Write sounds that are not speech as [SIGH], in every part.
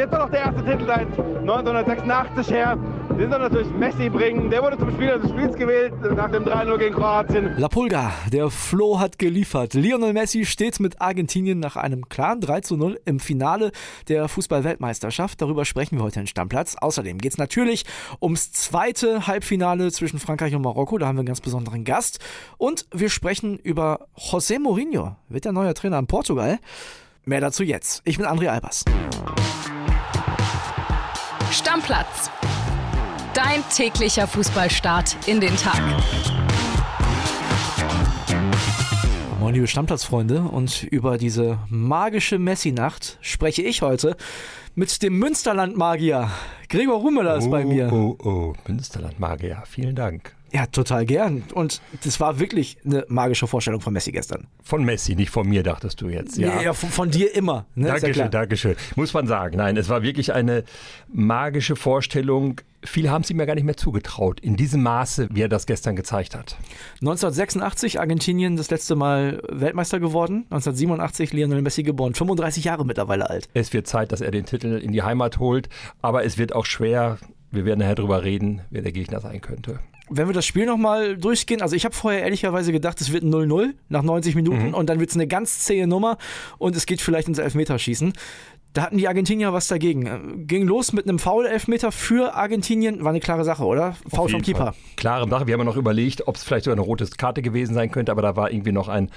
jetzt noch der erste Titel seit 1986 her. Den soll natürlich Messi bringen. Der wurde zum Spieler des Spiels gewählt nach dem 3-0 gegen Kroatien. La Pulga, der Flo hat geliefert. Lionel Messi steht mit Argentinien nach einem klaren 3-0 im Finale der Fußball-Weltmeisterschaft. Darüber sprechen wir heute in Stammplatz. Außerdem geht es natürlich ums zweite Halbfinale zwischen Frankreich und Marokko. Da haben wir einen ganz besonderen Gast. Und wir sprechen über José Mourinho. Wird der neue Trainer in Portugal? Mehr dazu jetzt. Ich bin André Albers. Stammplatz. Dein täglicher Fußballstart in den Tag. Moin, liebe Stammplatzfreunde. Und über diese magische Messi-Nacht spreche ich heute mit dem Münsterland-Magier. Gregor Rummeler ist oh, bei mir. Oh, oh, Münsterland-Magier. Vielen Dank. Ja, total gern. Und das war wirklich eine magische Vorstellung von Messi gestern. Von Messi, nicht von mir, dachtest du jetzt. Ja, ja von, von, dir immer. Ne? Dankeschön, Dankeschön. Muss man sagen. Nein, es war wirklich eine magische Vorstellung. Viele haben es ihm ja gar nicht mehr zugetraut, in diesem Maße, wie er das gestern gezeigt hat. 1986 Argentinien das letzte Mal Weltmeister geworden, 1987 Lionel Messi geboren, 35 Jahre mittlerweile alt. Es wird Zeit, dass er den Titel in die Heimat holt, aber es wird auch schwer, wir werden nachher drüber reden, wer der Gegner sein könnte wenn wir das Spiel nochmal durchgehen, also ich habe vorher ehrlicherweise gedacht, es wird ein 0-0 nach 90 Minuten mhm. und dann wird es eine ganz zähe Nummer und es geht vielleicht ins Elfmeterschießen. Da hatten die Argentinier was dagegen. Ging los mit einem Foul-Elfmeter für Argentinien. War eine klare Sache, oder? Foul vom Keeper. Fall. Klare Sache. Wir haben ja noch überlegt, ob es vielleicht sogar eine rote Karte gewesen sein könnte, aber da war irgendwie noch ein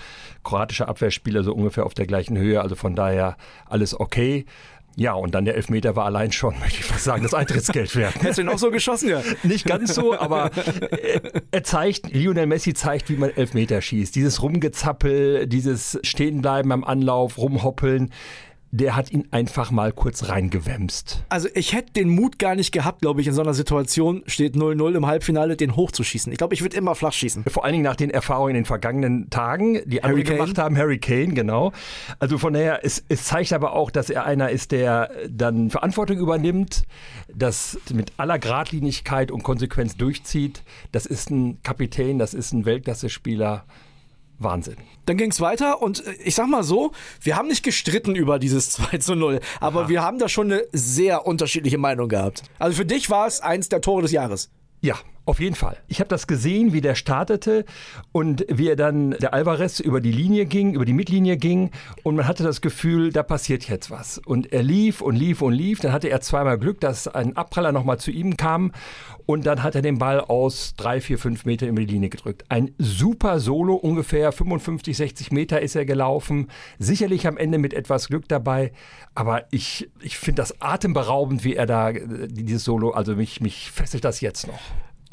kroatischer Abwehrspieler so ungefähr auf der gleichen Höhe. Also von daher alles okay. Ja, und dann der Elfmeter war allein schon, [LAUGHS] möchte ich fast sagen, das Eintrittsgeld wert. Hättest du ihn auch so geschossen, ja? Nicht ganz so, aber er zeigt, Lionel Messi zeigt, wie man Elfmeter schießt. Dieses Rumgezappel, dieses Stehenbleiben am Anlauf, rumhoppeln der hat ihn einfach mal kurz reingewämst. Also ich hätte den Mut gar nicht gehabt, glaube ich, in so einer Situation, steht 0-0 im Halbfinale, den hochzuschießen. Ich glaube, ich würde immer flach schießen. Vor allen Dingen nach den Erfahrungen in den vergangenen Tagen, die andere gemacht haben, Harry Kane, genau. Also von daher, es, es zeigt aber auch, dass er einer ist, der dann Verantwortung übernimmt, das mit aller Gradlinigkeit und Konsequenz durchzieht. Das ist ein Kapitän, das ist ein Weltklasse-Spieler. Wahnsinn. Dann ging es weiter und äh, ich sag mal so, wir haben nicht gestritten über dieses [LAUGHS] 2 zu 0, aber Aha. wir haben da schon eine sehr unterschiedliche Meinung gehabt. Also für dich war es eins der Tore des Jahres. Ja, auf jeden Fall. Ich habe das gesehen, wie der startete und wie er dann, der Alvarez, über die Linie ging, über die Mittellinie ging und man hatte das Gefühl, da passiert jetzt was. Und er lief und lief und lief. Dann hatte er zweimal Glück, dass ein Abpraller nochmal zu ihm kam und dann hat er den Ball aus drei, vier, fünf Meter über die Linie gedrückt. Ein super Solo, ungefähr 55, 60 Meter ist er gelaufen. Sicherlich am Ende mit etwas Glück dabei, aber ich, ich finde das atemberaubend, wie er da äh, dieses Solo, also mich, mich fesselt das jetzt noch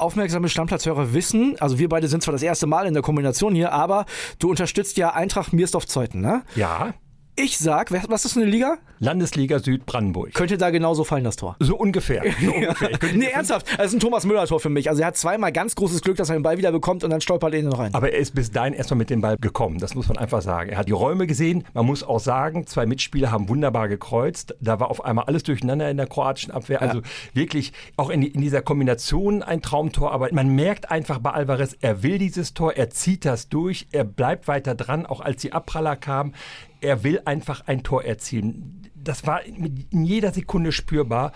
aufmerksame Stammplatzhörer wissen, also wir beide sind zwar das erste Mal in der Kombination hier, aber du unterstützt ja Eintracht Miersdorf-Zeuthen, ne? Ja. Ich sag, was ist für eine Liga? Landesliga Südbrandenburg. Könnte da genauso fallen, das Tor. So ungefähr. So [LAUGHS] ungefähr. nee, ernsthaft. Das ist ein Thomas Müller-Tor für mich. Also er hat zweimal ganz großes Glück, dass er den Ball wieder bekommt und dann stolpert er ihn noch rein. Aber er ist bis dahin erstmal mit dem Ball gekommen. Das muss man einfach sagen. Er hat die Räume gesehen. Man muss auch sagen, zwei Mitspieler haben wunderbar gekreuzt. Da war auf einmal alles durcheinander in der kroatischen Abwehr. Also ja. wirklich auch in, in dieser Kombination ein Traumtor. Aber man merkt einfach bei Alvarez, er will dieses Tor, er zieht das durch, er bleibt weiter dran, auch als die Abpraller kamen er will einfach ein Tor erzielen. Das war in jeder Sekunde spürbar.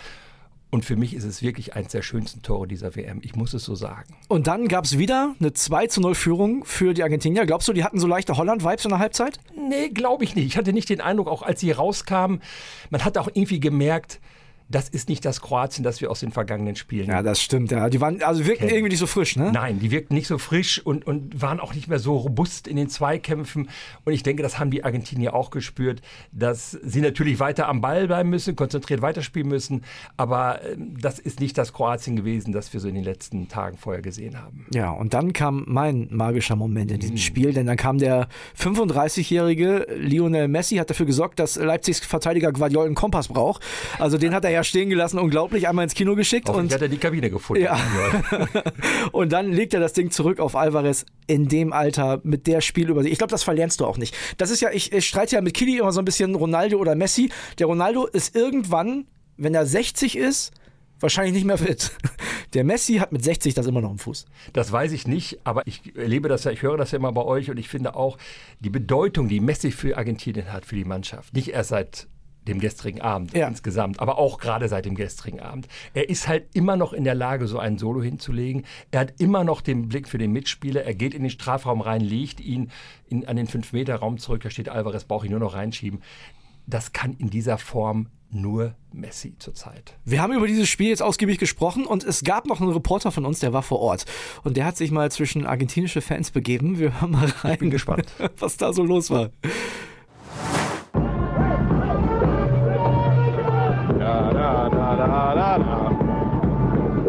Und für mich ist es wirklich eines der schönsten Tore dieser WM. Ich muss es so sagen. Und dann gab es wieder eine 2 zu 0 Führung für die Argentinier. Glaubst du, die hatten so leichte Holland-Vibes in der Halbzeit? Nee, glaube ich nicht. Ich hatte nicht den Eindruck, auch als sie rauskamen, man hat auch irgendwie gemerkt, das ist nicht das Kroatien, das wir aus den vergangenen Spielen. Ja, das stimmt, ja. Die waren, also wirkten kennen. irgendwie nicht so frisch, ne? Nein, die wirkten nicht so frisch und, und waren auch nicht mehr so robust in den Zweikämpfen. Und ich denke, das haben die Argentinier auch gespürt, dass sie natürlich weiter am Ball bleiben müssen, konzentriert weiterspielen müssen. Aber ähm, das ist nicht das Kroatien gewesen, das wir so in den letzten Tagen vorher gesehen haben. Ja, und dann kam mein magischer Moment in diesem mhm. Spiel, denn dann kam der 35-jährige Lionel Messi, hat dafür gesorgt, dass Leipzigs Verteidiger Guardiola einen Kompass braucht. Also den hat er ja stehen gelassen, unglaublich, einmal ins Kino geschickt. und hat er die Kabine gefunden. Ja. [LAUGHS] und dann legt er das Ding zurück auf Alvarez in dem Alter mit der Spielübersicht. Ich glaube, das verlernst du auch nicht. Das ist ja, ich, ich streite ja mit Kili immer so ein bisschen Ronaldo oder Messi. Der Ronaldo ist irgendwann, wenn er 60 ist, wahrscheinlich nicht mehr fit. [LAUGHS] Der Messi hat mit 60 das immer noch im Fuß. Das weiß ich nicht, aber ich erlebe das ja, ich höre das ja immer bei euch und ich finde auch die Bedeutung, die Messi für Argentinien hat, für die Mannschaft, nicht erst seit dem gestrigen Abend ja. insgesamt, aber auch gerade seit dem gestrigen Abend. Er ist halt immer noch in der Lage, so ein Solo hinzulegen. Er hat immer noch den Blick für den Mitspieler. Er geht in den Strafraum rein, legt ihn in, an den 5-Meter-Raum zurück. Da steht Alvarez, brauche ich nur noch reinschieben. Das kann in dieser Form nur Messi zurzeit. Wir haben über dieses Spiel jetzt ausgiebig gesprochen und es gab noch einen Reporter von uns, der war vor Ort und der hat sich mal zwischen argentinische Fans begeben. Wir hören mal rein, ich bin gespannt, [LAUGHS] was da so los war.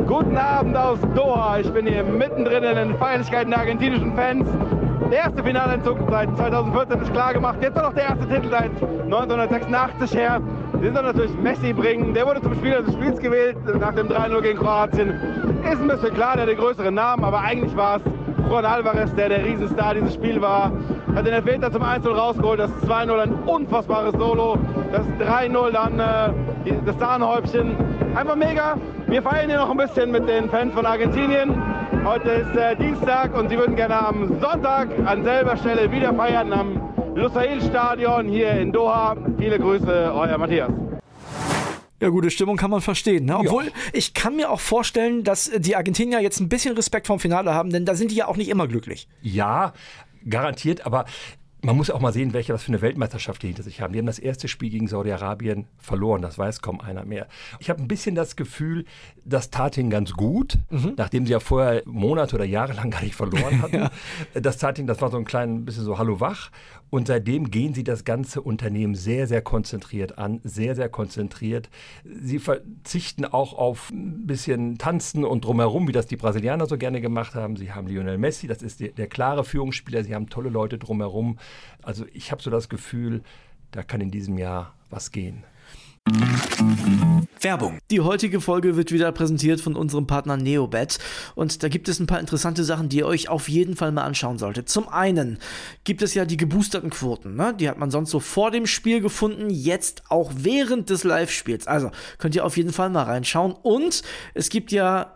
Guten Abend aus Doha. Ich bin hier mittendrin in den Feierlichkeiten der argentinischen Fans. Der erste Finaleinzug seit 2014 ist klar gemacht. Jetzt noch der erste Titel seit 1986 her. Den soll natürlich Messi bringen. Der wurde zum Spieler des Spiels gewählt nach dem 3-0 gegen Kroatien. Ist ein bisschen klar, der hat den größeren Namen, aber eigentlich war es Juan Alvarez, der der Riesenstar dieses Spiel war. Hat den Elfmeter zum 1-0 rausgeholt. Das 2-0 ein unfassbares Solo. Das 3-0 dann äh, das Sahnehäubchen. Einfach mega. Wir feiern hier noch ein bisschen mit den Fans von Argentinien. Heute ist äh, Dienstag und sie würden gerne am Sonntag an selber Stelle wieder feiern am Lusail Stadion hier in Doha. Viele Grüße, euer Matthias. Ja, gute Stimmung kann man verstehen. Ne? Obwohl, ja. ich kann mir auch vorstellen, dass die Argentinier jetzt ein bisschen Respekt vom Finale haben, denn da sind die ja auch nicht immer glücklich. Ja, garantiert, aber man muss auch mal sehen, welche was für eine Weltmeisterschaft die hinter sich haben. Die haben das erste Spiel gegen Saudi-Arabien verloren, das weiß kaum einer mehr. Ich habe ein bisschen das Gefühl, das tat ihnen ganz gut, mhm. nachdem sie ja vorher Monate oder Jahre lang gar nicht verloren [LAUGHS] hatten. ja. Das tat ihnen, das war so ein kleines bisschen so Hallo wach. Und seitdem gehen sie das ganze Unternehmen sehr, sehr konzentriert an, sehr, sehr konzentriert. Sie verzichten auch auf ein bisschen Tanzen und drumherum, wie das die Brasilianer so gerne gemacht haben. Sie haben Lionel Messi, das ist der, der klare Führungsspieler. Sie haben tolle Leute drumherum. Also ich habe so das Gefühl, da kann in diesem Jahr was gehen. Werbung. Die heutige Folge wird wieder präsentiert von unserem Partner Neobet und da gibt es ein paar interessante Sachen, die ihr euch auf jeden Fall mal anschauen solltet. Zum einen gibt es ja die geboosterten Quoten, ne? die hat man sonst so vor dem Spiel gefunden, jetzt auch während des Live-Spiels. Also könnt ihr auf jeden Fall mal reinschauen und es gibt ja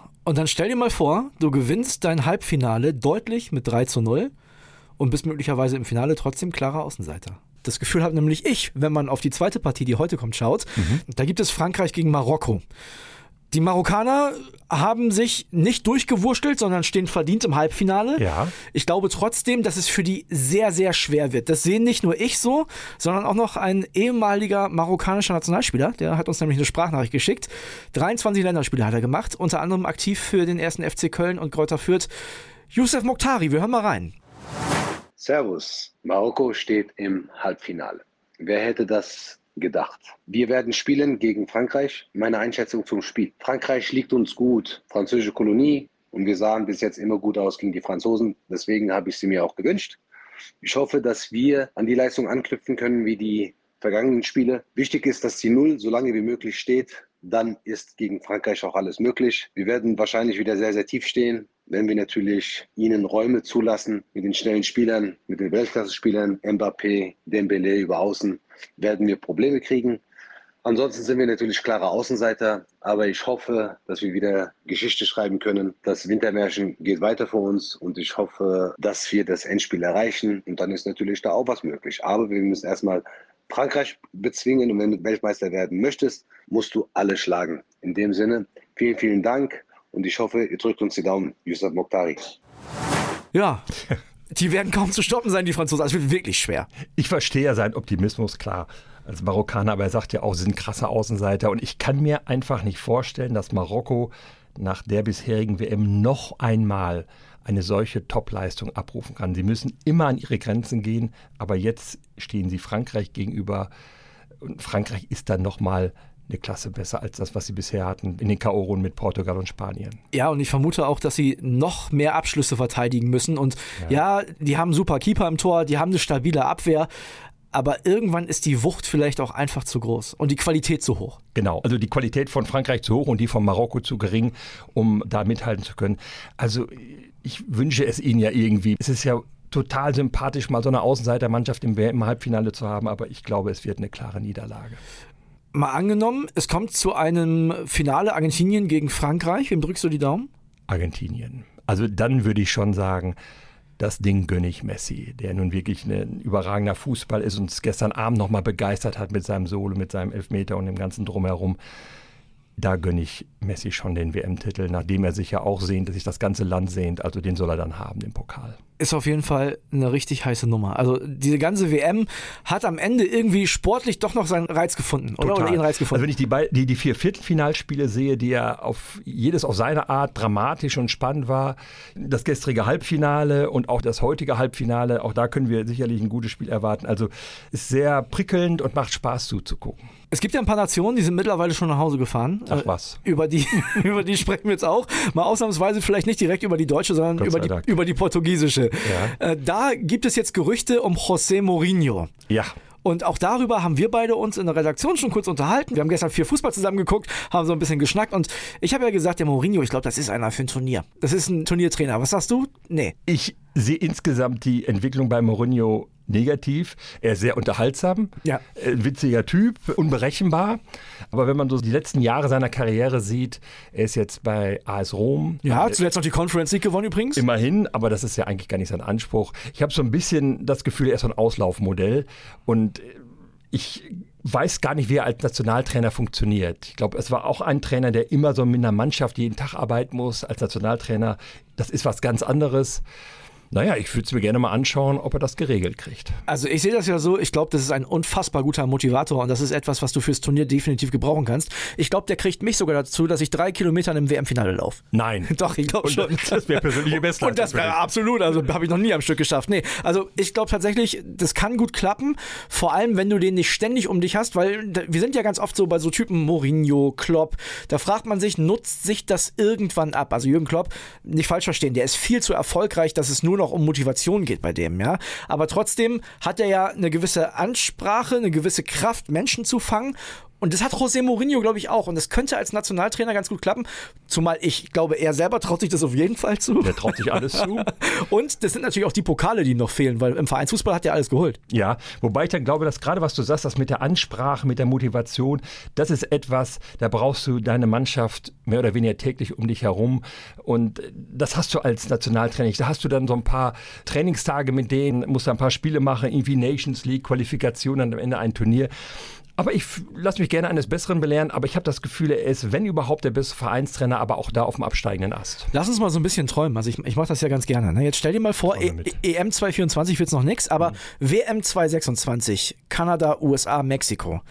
und dann stell dir mal vor, du gewinnst dein Halbfinale deutlich mit 3 zu 0 und bist möglicherweise im Finale trotzdem klarer Außenseiter. Das Gefühl habe nämlich ich, wenn man auf die zweite Partie, die heute kommt, schaut. Mhm. Da gibt es Frankreich gegen Marokko. Die Marokkaner haben sich nicht durchgewurschtelt, sondern stehen verdient im Halbfinale. Ja. Ich glaube trotzdem, dass es für die sehr, sehr schwer wird. Das sehen nicht nur ich so, sondern auch noch ein ehemaliger marokkanischer Nationalspieler. Der hat uns nämlich eine Sprachnachricht geschickt. 23 Länderspiele hat er gemacht, unter anderem aktiv für den ersten FC Köln und Kräuter Fürth. Youssef Mokhtari, wir hören mal rein. Servus. Marokko steht im Halbfinale. Wer hätte das gedacht. Wir werden spielen gegen Frankreich. Meine Einschätzung zum Spiel. Frankreich liegt uns gut. Französische Kolonie. Und wir sahen bis jetzt immer gut aus gegen die Franzosen. Deswegen habe ich sie mir auch gewünscht. Ich hoffe, dass wir an die Leistung anknüpfen können wie die vergangenen Spiele. Wichtig ist, dass die Null so lange wie möglich steht. Dann ist gegen Frankreich auch alles möglich. Wir werden wahrscheinlich wieder sehr, sehr tief stehen wenn wir natürlich ihnen Räume zulassen mit den schnellen Spielern, mit den Weltklasse-Spielern, Mbappé, Dembele über Außen, werden wir Probleme kriegen. Ansonsten sind wir natürlich klare Außenseiter, aber ich hoffe, dass wir wieder Geschichte schreiben können. Das Wintermärchen geht weiter für uns und ich hoffe, dass wir das Endspiel erreichen und dann ist natürlich da auch was möglich. Aber wir müssen erstmal Frankreich bezwingen und wenn du Weltmeister werden möchtest, musst du alle schlagen. In dem Sinne, vielen, vielen Dank und ich hoffe, ihr drückt uns die Daumen. Yusuf Mokhtari. Ja, die werden kaum zu stoppen sein, die Franzosen. Also es wird wirklich schwer. Ich verstehe ja seinen Optimismus, klar. Als Marokkaner, aber er sagt ja auch, sie sind krasse Außenseiter. Und ich kann mir einfach nicht vorstellen, dass Marokko nach der bisherigen WM noch einmal eine solche Topleistung abrufen kann. Sie müssen immer an ihre Grenzen gehen, aber jetzt stehen sie Frankreich gegenüber und Frankreich ist dann nochmal eine Klasse besser als das, was sie bisher hatten in den K.O.-Runden mit Portugal und Spanien. Ja, und ich vermute auch, dass sie noch mehr Abschlüsse verteidigen müssen. Und ja, ja die haben super Keeper im Tor, die haben eine stabile Abwehr. Aber irgendwann ist die Wucht vielleicht auch einfach zu groß und die Qualität zu hoch. Genau, also die Qualität von Frankreich zu hoch und die von Marokko zu gering, um da mithalten zu können. Also ich wünsche es ihnen ja irgendwie. Es ist ja total sympathisch, mal so eine Außenseitermannschaft im, im Halbfinale zu haben, aber ich glaube, es wird eine klare Niederlage. Mal angenommen, es kommt zu einem Finale Argentinien gegen Frankreich. Wem drückst du die Daumen? Argentinien. Also dann würde ich schon sagen, das Ding gönne ich Messi, der nun wirklich ein überragender Fußball ist und uns gestern Abend nochmal begeistert hat mit seinem Solo, mit seinem Elfmeter und dem ganzen Drumherum da gönne ich Messi schon den WM-Titel, nachdem er sich ja auch sehnt, dass sich das ganze Land sehnt. Also den soll er dann haben, den Pokal. Ist auf jeden Fall eine richtig heiße Nummer. Also diese ganze WM hat am Ende irgendwie sportlich doch noch seinen Reiz gefunden. Oder, oder ihren Reiz gefunden. Also wenn ich die, die, die vier Viertelfinalspiele sehe, die ja auf jedes auf seine Art dramatisch und spannend war, das gestrige Halbfinale und auch das heutige Halbfinale, auch da können wir sicherlich ein gutes Spiel erwarten. Also ist sehr prickelnd und macht Spaß zuzugucken. Es gibt ja ein paar Nationen, die sind mittlerweile schon nach Hause gefahren. Ach was. Äh, über die, [LAUGHS] über die sprechen wir jetzt auch. Mal ausnahmsweise vielleicht nicht direkt über die deutsche, sondern über die, über die portugiesische. Ja. Äh, da gibt es jetzt Gerüchte um José Mourinho. Ja. Und auch darüber haben wir beide uns in der Redaktion schon kurz unterhalten. Wir haben gestern vier Fußball zusammen geguckt, haben so ein bisschen geschnackt. Und ich habe ja gesagt, der Mourinho, ich glaube, das ist einer für ein Turnier. Das ist ein Turniertrainer. Was sagst du? Nee. Ich sehe insgesamt die Entwicklung bei Mourinho negativ. Er ist sehr unterhaltsam, ja. ein witziger Typ, unberechenbar. Aber wenn man so die letzten Jahre seiner Karriere sieht, er ist jetzt bei AS Rom. Ja, zuletzt noch die Conference League gewonnen übrigens. Immerhin, aber das ist ja eigentlich gar nicht sein Anspruch. Ich habe so ein bisschen das Gefühl, er ist so ein Auslaufmodell und ich weiß gar nicht, wie er als Nationaltrainer funktioniert. Ich glaube, es war auch ein Trainer, der immer so mit einer Mannschaft jeden Tag arbeiten muss als Nationaltrainer. Das ist was ganz anderes. Naja, ich würde es mir gerne mal anschauen, ob er das geregelt kriegt. Also ich sehe das ja so, ich glaube, das ist ein unfassbar guter Motivator und das ist etwas, was du fürs Turnier definitiv gebrauchen kannst. Ich glaube, der kriegt mich sogar dazu, dass ich drei Kilometer im WM-Finale laufe. Nein. [LAUGHS] Doch, ich glaube schon. Das wäre persönliche [LAUGHS] Bestleistung. Und das wäre absolut, also habe ich noch nie am Stück geschafft. Nee, also ich glaube tatsächlich, das kann gut klappen, vor allem wenn du den nicht ständig um dich hast, weil wir sind ja ganz oft so bei so Typen Mourinho, Klopp, da fragt man sich, nutzt sich das irgendwann ab? Also Jürgen Klopp, nicht falsch verstehen, der ist viel zu erfolgreich, dass es nur noch um Motivation geht bei dem, ja. Aber trotzdem hat er ja eine gewisse Ansprache, eine gewisse Kraft, Menschen zu fangen und das hat José Mourinho, glaube ich, auch. Und das könnte als Nationaltrainer ganz gut klappen. Zumal ich glaube, er selber traut sich das auf jeden Fall zu. Der traut sich alles zu. [LAUGHS] Und das sind natürlich auch die Pokale, die ihm noch fehlen, weil im Vereinsfußball hat er alles geholt. Ja, wobei ich dann glaube, dass gerade was du sagst, das mit der Ansprache, mit der Motivation, das ist etwas, da brauchst du deine Mannschaft mehr oder weniger täglich um dich herum. Und das hast du als Nationaltrainer. Da hast du dann so ein paar Trainingstage mit denen, musst du ein paar Spiele machen, irgendwie Nations League, Qualifikation, dann am Ende ein Turnier. Aber ich lasse mich gerne eines Besseren belehren, aber ich habe das Gefühl, er ist, wenn überhaupt, der beste Vereinstrainer, aber auch da auf dem absteigenden Ast. Lass uns mal so ein bisschen träumen. Also ich, ich mache das ja ganz gerne. Ne? Jetzt stell dir mal vor, e EM 2024 wird es noch nichts, aber mhm. WM 2026, Kanada, USA, Mexiko.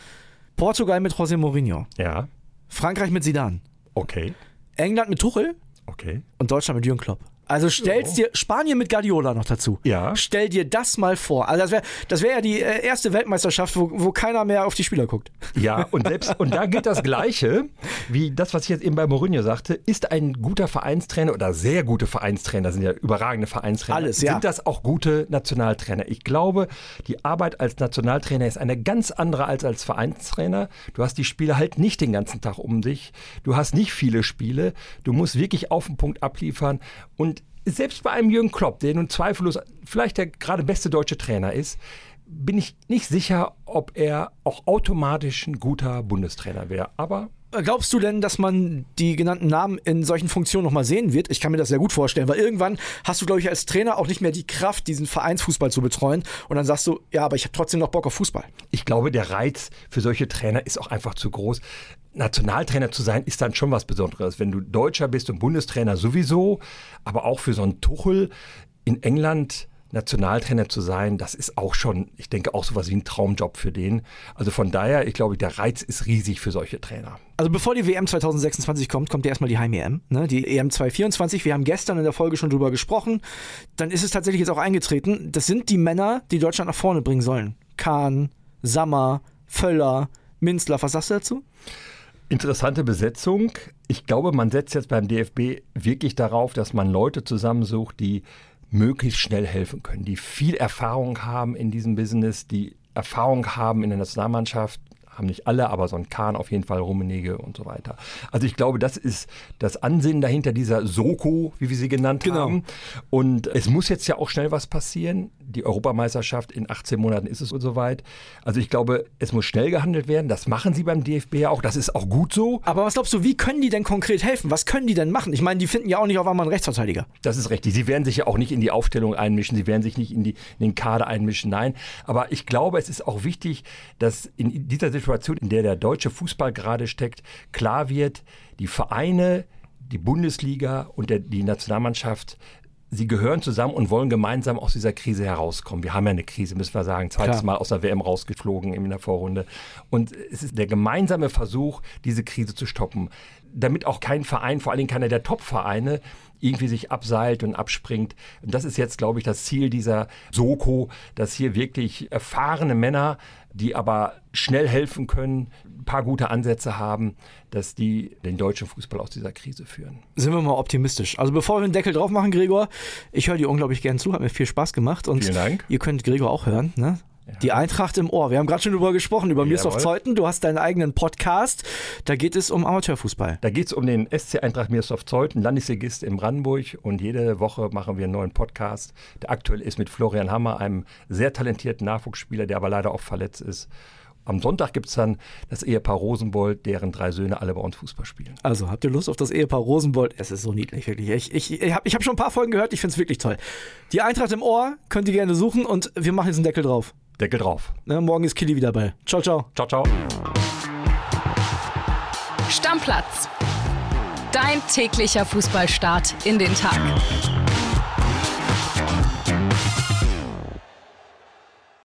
Portugal mit José Mourinho. Ja. Frankreich mit Zidane. Okay. England mit Tuchel. Okay. Und Deutschland mit Jürgen Klopp. Also stellst dir Spanien mit Guardiola noch dazu. Ja. Stell dir das mal vor. Also das wäre das wär ja die äh, erste Weltmeisterschaft, wo, wo keiner mehr auf die Spieler guckt. Ja, und selbst und da gilt das Gleiche, wie das, was ich jetzt eben bei Mourinho sagte, ist ein guter Vereinstrainer oder sehr gute Vereinstrainer, sind ja überragende Vereinstrainer. Alles, ja. Sind das auch gute Nationaltrainer? Ich glaube, die Arbeit als Nationaltrainer ist eine ganz andere als als Vereinstrainer. Du hast die Spiele halt nicht den ganzen Tag um dich. Du hast nicht viele Spiele. Du musst wirklich auf den Punkt abliefern und selbst bei einem Jürgen Klopp, der nun zweifellos vielleicht der gerade beste deutsche Trainer ist, bin ich nicht sicher, ob er auch automatisch ein guter Bundestrainer wäre. Aber Glaubst du denn, dass man die genannten Namen in solchen Funktionen nochmal sehen wird? Ich kann mir das sehr gut vorstellen, weil irgendwann hast du, glaube ich, als Trainer auch nicht mehr die Kraft, diesen Vereinsfußball zu betreuen. Und dann sagst du, ja, aber ich habe trotzdem noch Bock auf Fußball. Ich glaube, der Reiz für solche Trainer ist auch einfach zu groß. Nationaltrainer zu sein, ist dann schon was Besonderes. Wenn du Deutscher bist und Bundestrainer sowieso, aber auch für so einen Tuchel in England Nationaltrainer zu sein, das ist auch schon, ich denke, auch sowas wie ein Traumjob für den. Also von daher, ich glaube, der Reiz ist riesig für solche Trainer. Also bevor die WM 2026 kommt, kommt ja erstmal die Heim-EM, ne? die EM 2024. Wir haben gestern in der Folge schon drüber gesprochen. Dann ist es tatsächlich jetzt auch eingetreten. Das sind die Männer, die Deutschland nach vorne bringen sollen. Kahn, Sammer, Völler, Minzler. Was sagst du dazu? Interessante Besetzung. Ich glaube, man setzt jetzt beim DFB wirklich darauf, dass man Leute zusammensucht, die möglichst schnell helfen können, die viel Erfahrung haben in diesem Business, die Erfahrung haben in der Nationalmannschaft, haben nicht alle, aber so ein Kahn auf jeden Fall, Rummenigge und so weiter. Also ich glaube, das ist das Ansinnen dahinter dieser Soko, wie wir sie genannt genau. haben. Und es muss jetzt ja auch schnell was passieren. Die Europameisterschaft in 18 Monaten ist es und so weit. Also ich glaube, es muss schnell gehandelt werden. Das machen sie beim DFB ja auch. Das ist auch gut so. Aber was glaubst du, wie können die denn konkret helfen? Was können die denn machen? Ich meine, die finden ja auch nicht auf einmal einen Rechtsverteidiger. Das ist richtig. Sie werden sich ja auch nicht in die Aufstellung einmischen. Sie werden sich nicht in, die, in den Kader einmischen. Nein. Aber ich glaube, es ist auch wichtig, dass in dieser Situation in der der deutsche Fußball gerade steckt, klar wird, die Vereine, die Bundesliga und der, die Nationalmannschaft sie gehören zusammen und wollen gemeinsam aus dieser Krise herauskommen. Wir haben ja eine Krise, müssen wir sagen, zweites Klar. Mal aus der WM rausgeflogen in der Vorrunde. Und es ist der gemeinsame Versuch, diese Krise zu stoppen, damit auch kein Verein, vor allen Dingen keiner der Top-Vereine, irgendwie sich abseilt und abspringt. Und das ist jetzt, glaube ich, das Ziel dieser Soko, dass hier wirklich erfahrene Männer, die aber schnell helfen können, ein paar gute Ansätze haben, dass die den deutschen Fußball aus dieser Krise führen. Sind wir mal optimistisch. Also bevor wir den Deckel drauf machen, Gregor, ich höre dir unglaublich gern zu, hat mir viel Spaß gemacht und Vielen Dank. ihr könnt Gregor auch hören. Ne? Die Eintracht im Ohr. Wir haben gerade schon darüber gesprochen, über Mirsdorf Zeuthen. Du hast deinen eigenen Podcast. Da geht es um Amateurfußball. Da geht es um den SC Eintracht Mirsdorf Zeuthen, Landesligist in Brandenburg. Und jede Woche machen wir einen neuen Podcast. Der aktuell ist mit Florian Hammer, einem sehr talentierten Nachwuchsspieler, der aber leider auch verletzt ist. Am Sonntag gibt es dann das Ehepaar Rosenbold, deren drei Söhne alle bei uns Fußball spielen. Also habt ihr Lust auf das Ehepaar Rosenbold? Es ist so niedlich, wirklich. Ich, ich, ich habe ich hab schon ein paar Folgen gehört, ich finde es wirklich toll. Die Eintracht im Ohr könnt ihr gerne suchen und wir machen jetzt einen Deckel drauf. Deckel drauf. Na, morgen ist Kili wieder bei. Ciao, ciao. Ciao, ciao. Stammplatz. Dein täglicher Fußballstart in den Tag.